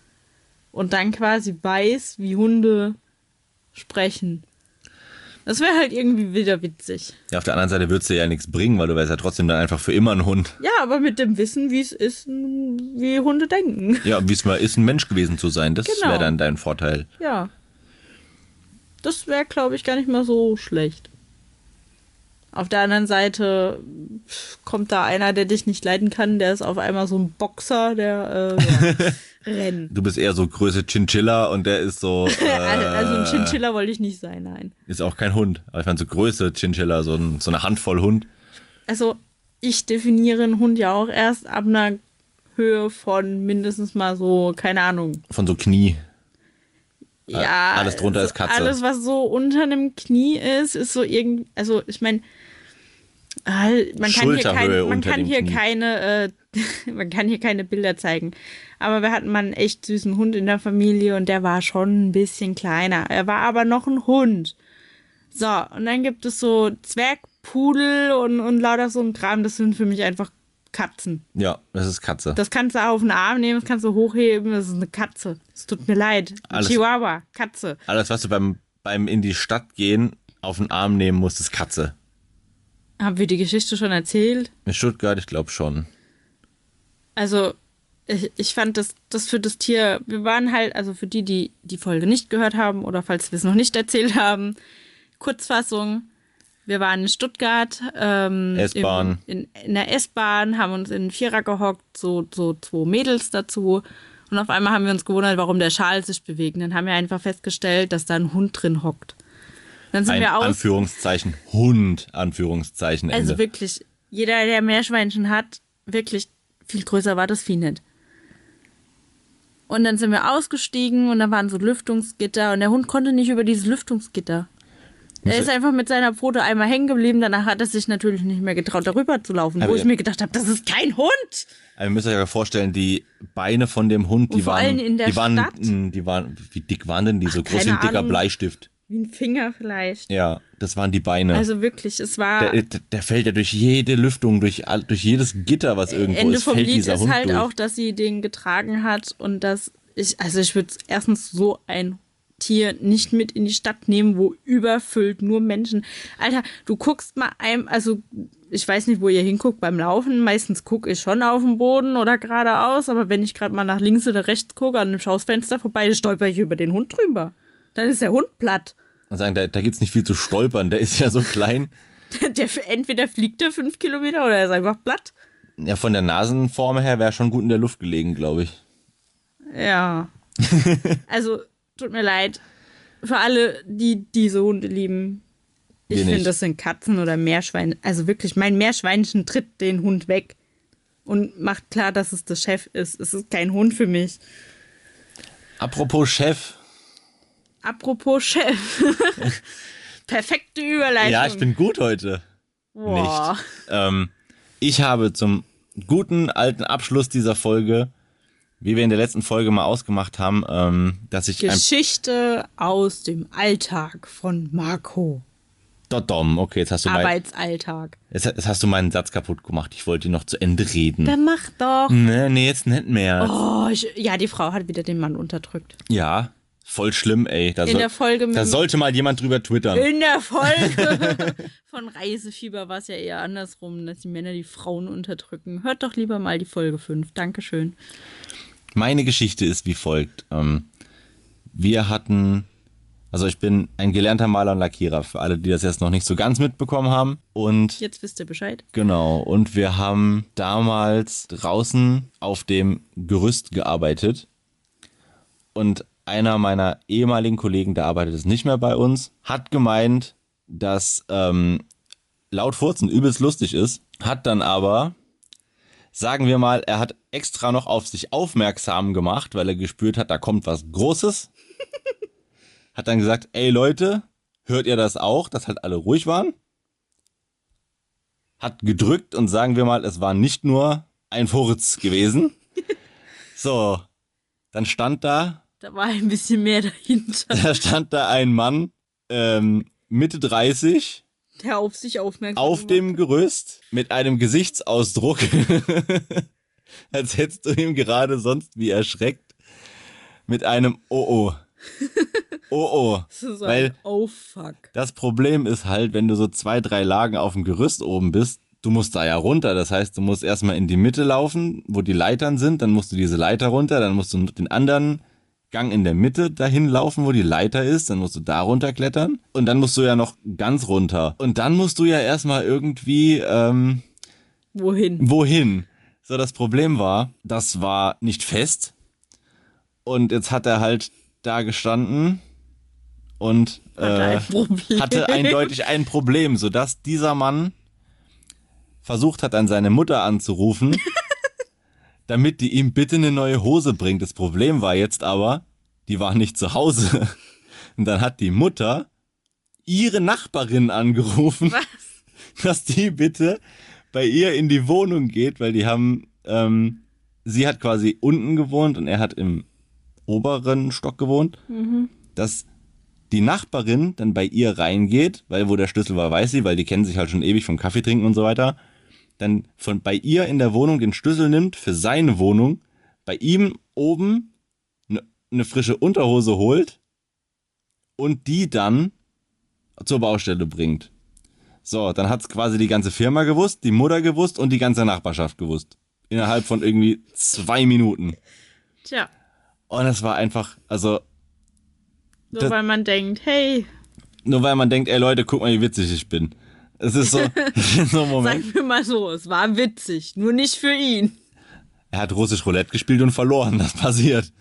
Und dann quasi weiß, wie Hunde sprechen. Das wäre halt irgendwie wieder witzig. ja, auf der anderen Seite würdest du ja nichts bringen, weil du wärst ja trotzdem dann einfach für immer ein Hund. Ja, aber mit dem Wissen, wie es ist, wie Hunde denken. Ja, wie es mal ist, ein Mensch gewesen zu sein, das Genau. wäre dann dein Vorteil. Ja. Das wäre, glaube ich, gar nicht mal so schlecht. Auf der anderen Seite kommt da einer, der dich nicht leiden kann, der ist auf einmal so ein Boxer, der äh, ja, rennt. Du bist eher so Größe Chinchilla und der ist so, äh, Also ein Chinchilla wollte ich nicht sein, nein. ist auch kein Hund. Aber ich meine so Größe Chinchilla, so, ein, so eine Handvoll Hund. Also ich definiere einen Hund ja auch erst ab einer Höhe von mindestens mal so, keine Ahnung. Von so Knie. Ja, alles drunter ist Katze. Alles, was so unter einem Knie ist, ist so irgend, also ich meine, man kann hier, kein, man kann hier keine, äh, man kann hier keine Bilder zeigen. Aber wir hatten mal einen echt süßen Hund in der Familie und der war schon ein bisschen kleiner. Er war aber noch ein Hund. So, und dann gibt es so Zwergpudel und, und lauter so ein Kram. Das sind für mich einfach Katzen. Ja, das ist Katze. Das kannst du auf den Arm nehmen, das kannst du hochheben. Das ist eine Katze. Es tut mir leid. Alles- Chihuahua, Katze. Alles, was du beim, beim in die Stadt gehen auf den Arm nehmen musst, ist Katze. Haben wir die Geschichte schon erzählt? In Stuttgart, ich glaube schon. Also, ich, ich fand das, das für das Tier, wir waren halt, also für die, die die Folge nicht gehört haben oder falls wir es noch nicht erzählt haben, Kurzfassung. Wir waren in Stuttgart, ähm, S-Bahn. In, in der S-Bahn, haben uns in den Vierer gehockt, so, so zwei Mädels dazu. Und auf einmal haben wir uns gewundert, warum der Schal sich bewegt. Und dann haben wir einfach festgestellt, dass da ein Hund drin hockt. Dann sind Ein wir aus. Anführungszeichen Hund, Anführungszeichen Ende. Also wirklich, jeder, der Meerschweinchen hat, wirklich viel größer war das Vieh nicht. Und dann sind wir ausgestiegen und da waren so Lüftungsgitter und der Hund konnte nicht über dieses Lüftungsgitter. Er ist einfach mit seiner Pfote einmal hängen geblieben. Danach hat er sich natürlich nicht mehr getraut, darüber zu laufen. Aber wo ich mir gedacht habe, das ist kein Hund. Aber ihr müsst euch ja vorstellen, die Beine von dem Hund, die waren, allem in der die waren, Stadt? mh, die waren, wie dick waren denn die? So groß wie ein dicker Ahnung. Bleistift. Wie ein Finger vielleicht. Ja, das waren die Beine. Also wirklich, es war. der, der, fällt ja durch jede Lüftung, durch, durch jedes Gitter, was irgendwo Ende ist, vom fällt Lied dieser ist Hund halt durch. auch, dass sie den getragen hat und dass ich, also ich würde erstens so ein Tier nicht mit in die Stadt nehmen, wo überfüllt nur Menschen. Alter, du guckst mal einem, also ich weiß nicht, wo ihr hinguckt beim Laufen. Meistens gucke ich schon auf den Boden oder geradeaus, aber wenn ich gerade mal nach links oder rechts gucke, an einem Schaufenster vorbei, stolper ich über den Hund drüber. Dann ist der Hund platt. Und sagen, da, da gibt's nicht viel zu stolpern, der ist ja so klein. Der, entweder fliegt er fünf Kilometer oder er ist einfach platt. Ja, von der Nasenform her wäre schon gut in der Luft gelegen, glaube ich. Ja. also, tut mir leid. Für alle, die diese Hunde lieben. Ich finde, das sind Katzen oder Meerschweine. Also wirklich, mein Meerschweinchen tritt den Hund weg und macht klar, dass es der Chef ist. Es ist kein Hund für mich. Apropos Chef. Apropos Chef. Perfekte Überleitung. Ja, ich bin gut heute. Boah. Nicht. Ähm, ich habe zum guten alten Abschluss dieser Folge, wie wir in der letzten Folge mal ausgemacht haben, ähm, dass ich Geschichte aus dem Alltag von Marco. Dodom, okay, jetzt hast du mein, Arbeitsalltag. jetzt, jetzt hast du meinen Satz kaputt gemacht. Ich wollte ihn noch zu Ende reden. Dann mach doch. Nee, nee, jetzt nicht mehr. Oh, ich, ja, die Frau hat wieder den Mann unterdrückt. Ja, voll schlimm, ey. Da, In soll- der Folge da sollte mal jemand drüber twittern. In der Folge von Reisefieber war es ja eher andersrum, dass die Männer die Frauen unterdrücken. Hört doch lieber mal die Folge 5. Dankeschön. Meine Geschichte ist wie folgt. Ähm, wir hatten, also ich bin ein gelernter Maler und Lackierer, für alle, die das jetzt noch nicht so ganz mitbekommen haben. Und Jetzt wisst ihr Bescheid. genau, und wir haben damals draußen auf dem Gerüst gearbeitet. Und einer meiner ehemaligen Kollegen, der arbeitet es nicht mehr bei uns, hat gemeint, dass ähm, laut Furzen übelst lustig ist, hat dann aber sagen wir mal, er hat extra noch auf sich aufmerksam gemacht, weil er gespürt hat, da kommt was Großes. hat dann gesagt, ey Leute, hört ihr das auch, dass halt alle ruhig waren? Hat gedrückt und sagen wir mal, es war nicht nur ein Furz gewesen. So, dann stand da, Da war ein bisschen mehr dahinter, da stand da ein Mann, ähm, Mitte 30, der auf sich aufmerksam auf gemacht dem Gerüst mit einem Gesichtsausdruck, als hättest du ihm gerade sonst wie erschreckt, mit einem Oh oh. Oh oh. Das Weil Oh fuck. das Problem ist halt, wenn du so zwei, drei Lagen auf dem Gerüst oben bist, du musst da ja runter. Das heißt, du musst erstmal in die Mitte laufen, wo die Leitern sind, dann musst du diese Leiter runter, dann musst du den anderen Gang in der Mitte dahin laufen, wo die Leiter ist, dann musst du da runterklettern und dann musst du ja noch ganz runter. Und dann musst du ja erstmal irgendwie ähm, Wohin? wohin. So, das Problem war, das war nicht fest. Und jetzt hat er halt da gestanden und Hatte äh, ein hatte eindeutig ein Problem, sodass dieser Mann versucht hat, an seine Mutter anzurufen, damit die ihm bitte eine neue Hose bringt. Das Problem war jetzt aber, die war nicht zu Hause. Und dann hat die Mutter ihre Nachbarin angerufen, Was? dass die bitte bei ihr in die Wohnung geht, weil die haben, ähm, sie hat quasi unten gewohnt und er hat im oberen Stock gewohnt, dass die Nachbarin dann bei ihr reingeht, weil wo der Schlüssel war, weiß sie, weil die kennen sich halt schon ewig vom Kaffee trinken und so weiter, dann von bei ihr in der Wohnung den Schlüssel nimmt für seine Wohnung, bei ihm oben eine ne frische Unterhose holt und die dann zur Baustelle bringt. So, dann hat's quasi die ganze Firma gewusst, die Mutter gewusst und die ganze Nachbarschaft gewusst. Innerhalb von irgendwie zwei Minuten. Tja, Und es war einfach, also nur Das- weil man denkt, hey, nur weil man denkt, ey Leute, guck mal, wie witzig ich bin. Es ist so, so ein Moment. sagen wir mal so, es war witzig, nur nicht für ihn. Er hat russisch Roulette gespielt und verloren, das passiert.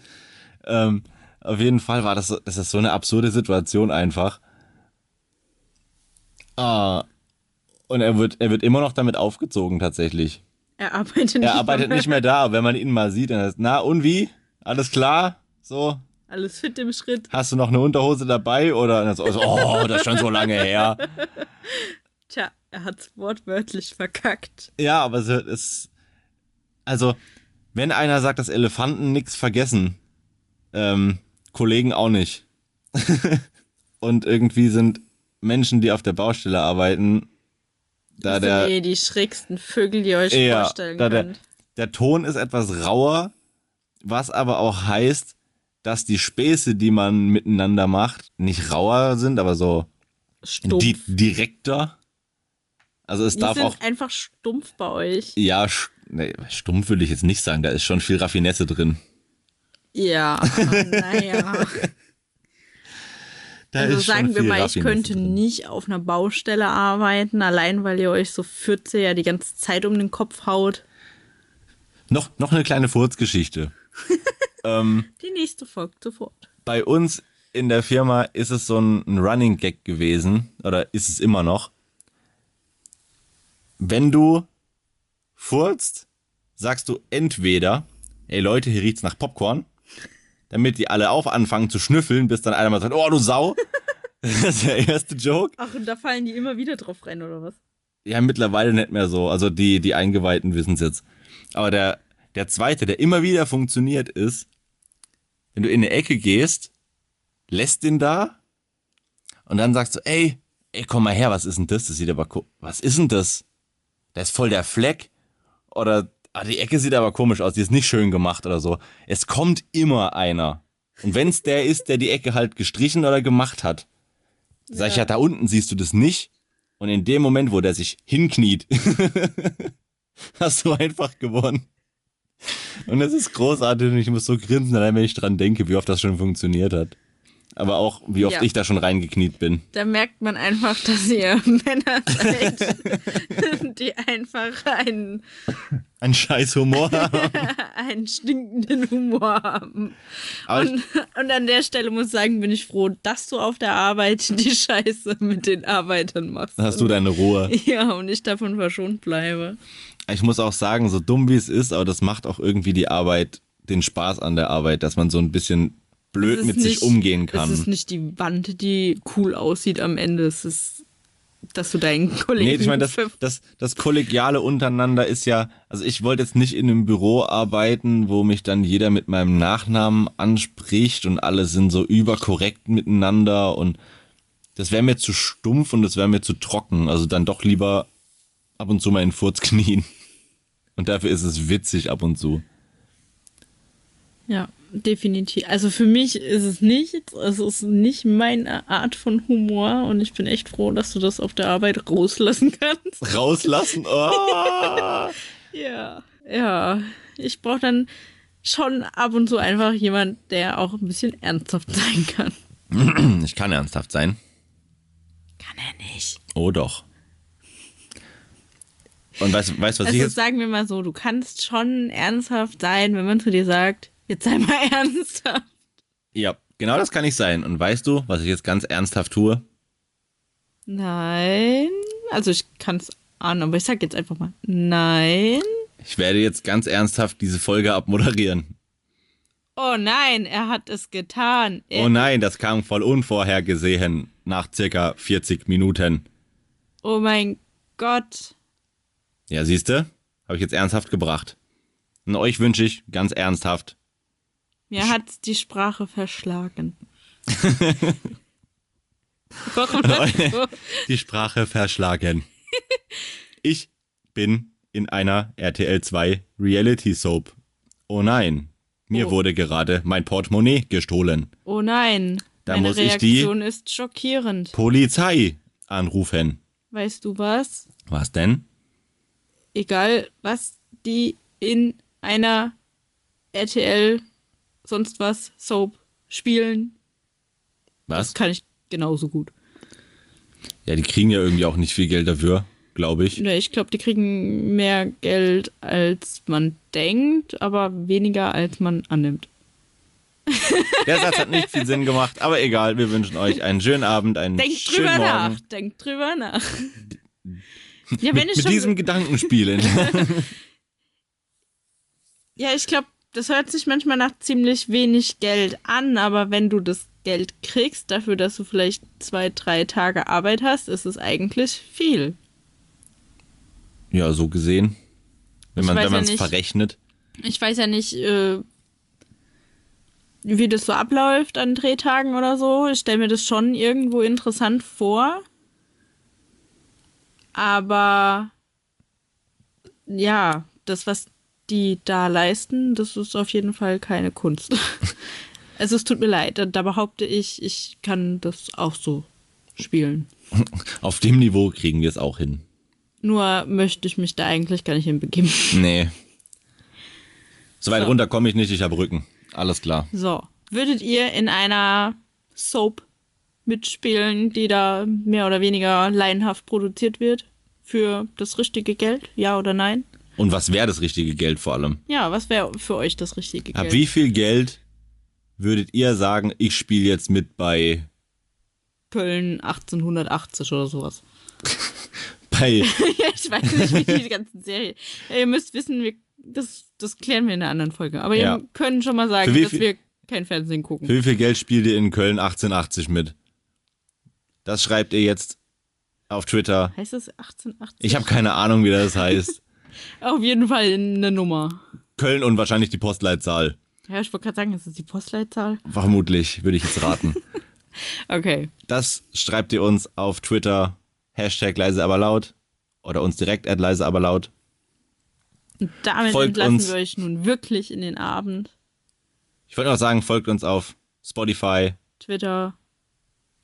Ähm, auf jeden Fall war das, so- das ist so eine absurde Situation einfach. Ah, und er wird, er wird immer noch damit aufgezogen tatsächlich. Er arbeitet nicht Er arbeitet mehr. nicht mehr da, aber wenn man ihn mal sieht, dann ist, na und wie? alles klar? So, Alles fit im Schritt. hast du noch eine Unterhose dabei? Oder so, oh, das ist schon so lange her. Tja, er hat's wortwörtlich verkackt. Ja, aber so, es, also, wenn einer sagt, dass Elefanten nichts vergessen, ähm, Kollegen auch nicht. Und irgendwie sind Menschen, die auf der Baustelle arbeiten, da Das der, eh die schrägsten Vögel, die ihr euch Ja, vorstellen da der, könnt. der Ton ist etwas rauer, was aber auch heißt, dass die Späße, die man miteinander macht, nicht rauer sind, aber so Stumpf. di direkter. Also es die darf sind auch, einfach stumpf bei euch. ja, nee, stumpf würde ich jetzt nicht sagen, da ist schon viel Raffinesse drin. Ja, naja. Da Also sagen wir mal, ich könnte drin. nicht auf einer Baustelle arbeiten, allein weil ihr euch so Fürze ja die ganze Zeit um den Kopf haut. Noch, noch eine kleine Furzgeschichte. ähm, Die nächste folgt sofort. bei uns in der Firma ist es so ein, ein Running Gag gewesen, oder ist es immer noch. Wenn du furzt, sagst du entweder, ey Leute, hier riecht's nach Popcorn, damit die alle auch anfangen zu schnüffeln, bis dann einer mal sagt, oh du Sau. Das ist der erste Joke. Ach, und da fallen die immer wieder drauf rein, oder was? Ja, mittlerweile nicht mehr so. Also die, die Eingeweihten wissen es jetzt. Aber der, der zweite, der immer wieder funktioniert, ist, wenn du in eine Ecke gehst, lässt den da und dann sagst du, ey, ey, komm mal her, was ist denn das? Das sieht aber, ko- was ist denn das? Da ist voll der Fleck. Oder, ah, die Ecke sieht aber komisch aus, die ist nicht schön gemacht oder so. Es kommt immer einer. Und wenn es der ist, der die Ecke halt gestrichen oder gemacht hat, sag ich ja, da unten siehst du das nicht. Und in dem Moment, wo der sich hinkniet, hast du einfach gewonnen. Und das ist großartig und ich muss so grinsen, allein wenn ich dran denke, wie oft das schon funktioniert hat. Aber auch, wie oft Ja. ich da schon reingekniet bin. Da merkt man einfach, dass ihr Männer seid, die einfach einen, Ein scheiß Humor. einen stinkenden Humor haben. Und, und an der Stelle muss ich sagen, bin ich froh, dass du auf der Arbeit die Scheiße mit den Arbeitern machst. hast du deine Ruhe. Ja, und ich davon verschont bleibe. Ich muss auch sagen, so dumm wie es ist, aber das macht auch irgendwie die Arbeit, den Spaß an der Arbeit, dass man so ein bisschen blöd Es mit sich nicht- umgehen Es kann. ist nicht die Wand, die cool aussieht am Ende. Es ist, dass du deinen Kollegen. Nee, ich meine, das, das, das Kollegiale untereinander ist ja, also ich wollte jetzt nicht in einem Büro arbeiten, wo mich dann jeder mit meinem Nachnamen anspricht und alle sind so überkorrekt miteinander und das wäre mir zu stumpf und das wäre mir zu trocken. Also dann doch lieber ab und zu mal in Furz knien. Und dafür ist es witzig ab und zu. Ja, definitiv. Also für mich ist es nicht, es ist nicht meine Art von Humor und ich bin echt froh, dass du das auf der Arbeit rauslassen kannst. Rauslassen. Oh. Ja. Ja. Ich brauche dann schon ab und zu einfach jemand, der auch ein bisschen ernsthaft sein kann. Ich kann ernsthaft sein. Kann er nicht. Oh doch. Und weißt du, was ich Also jetzt sagen wir mal so, du kannst schon ernsthaft sein, wenn man zu dir sagt, jetzt sei mal ernsthaft. Ja, genau das kann ich sein. Und weißt du, was ich jetzt ganz ernsthaft tue? Nein. Also ich kann es ahnen, aber ich sag jetzt einfach mal nein. Ich werde jetzt ganz ernsthaft diese Folge abmoderieren. Oh nein, er hat es getan. Er, Oh nein, das kam voll unvorhergesehen nach circa 40 Minuten. oh mein Gott. Ja, siehste, habe ich jetzt ernsthaft gebracht. Und euch wünsche ich ganz ernsthaft. Mir hat die Sprache verschlagen. Warum? Die Sprache verschlagen. Ich bin in einer RTL 2 Reality Soap. Oh nein, mir Oh. wurde gerade mein Portemonnaie gestohlen. Oh nein. Da Meine muss ich die- Reaktion ist schockierend. Polizei anrufen. Weißt du was? Was denn? Egal, was die in einer RTL sonst was Soap spielen, Was? kann ich genauso gut. Ja, die kriegen ja irgendwie auch nicht viel Geld dafür, glaube ich. Ja, ich glaube, die kriegen mehr Geld, als man denkt, aber weniger, als man annimmt. Der Satz hat nicht viel Sinn gemacht, aber egal, wir wünschen euch einen schönen Abend, einen Denkt schönen drüber Morgen. nach. Denkt drüber nach. Ja, wenn Mit, mit diesem Gedanken spielen. ja, ich glaube, das hört sich manchmal nach ziemlich wenig Geld an, aber wenn du das Geld kriegst, dafür, dass du vielleicht zwei, drei Tage Arbeit hast, ist es eigentlich viel. Ja, so gesehen. Wenn man ja es nicht. verrechnet. Ich weiß ja nicht, äh, wie das so abläuft an Drehtagen oder so. Ich stelle mir das schon irgendwo interessant vor. Aber ja, das, was die da leisten, das ist auf jeden Fall keine Kunst. also es tut mir leid, da, da behaupte ich, ich kann das auch so spielen. Auf dem Niveau kriegen wir es auch hin. Nur möchte ich mich da eigentlich gar nicht hinbegeben. Nee. So weit So. runter komme ich nicht, ich habe Rücken. Alles klar. So, würdet ihr in einer Soap mitspielen, die da mehr oder weniger laienhaft produziert wird? Für das richtige Geld? Ja oder nein? Und was wäre das richtige Geld vor allem? Ja, was wäre für euch das richtige Ab Geld? wie viel Geld würdet ihr sagen, ich spiele jetzt mit bei, Köln 1880 oder sowas. bei ja, ich weiß nicht, wie die ganzen Serien. Ja, ihr müsst wissen, wir, das, das klären wir in einer anderen Folge. Aber Ja. ihr könnt schon mal sagen, dass wir kein Fernsehen gucken. für wie viel Geld spielt ihr in Köln 1880 mit? Das schreibt ihr jetzt auf Twitter. heißt das 1880? Ich habe keine Ahnung, wie das heißt. Auf jeden Fall eine Nummer. Köln und wahrscheinlich die Postleitzahl. Ja, ich wollte gerade sagen, ist das die Postleitzahl? Vermutlich, würde ich jetzt raten. Okay. Das schreibt ihr uns auf Twitter, Hashtag leise aber laut. Oder uns direkt at leise aber laut. Und damit Folgt entlassen uns. wir euch nun wirklich in den Abend. Ich wollte noch sagen, folgt uns auf Spotify, Twitter,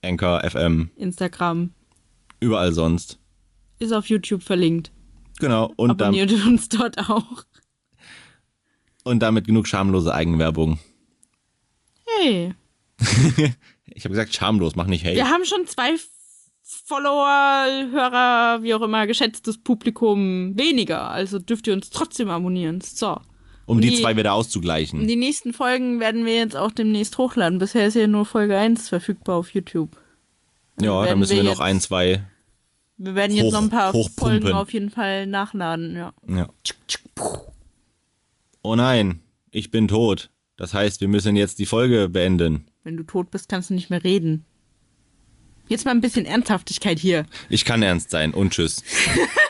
Anchor, FM, Instagram, überall sonst. ist auf YouTube verlinkt. Genau, und, dann, Abonniert uns dort auch. und damit genug schamlose Eigenwerbung. Hey, Ich habe gesagt schamlos, mach nicht hey. wir haben schon zwei Follower, Hörer, wie auch immer, geschätztes Publikum weniger. Also dürft ihr uns trotzdem abonnieren. So. um die die- zwei wieder auszugleichen. Die nächsten Folgen werden wir jetzt auch demnächst hochladen. Bisher ist ja nur Folge 1 verfügbar auf YouTube. ja, da müssen wir wir noch ein, zwei. Wir werden jetzt Hoch- noch ein paar hochpumpen. Folgen auf jeden Fall nachladen, ja. Ja. Oh nein, ich bin tot. Das heißt, wir müssen jetzt die Folge beenden. Wenn du tot bist, kannst du nicht mehr reden. Jetzt mal ein bisschen Ernsthaftigkeit hier. Ich kann ernst sein und tschüss.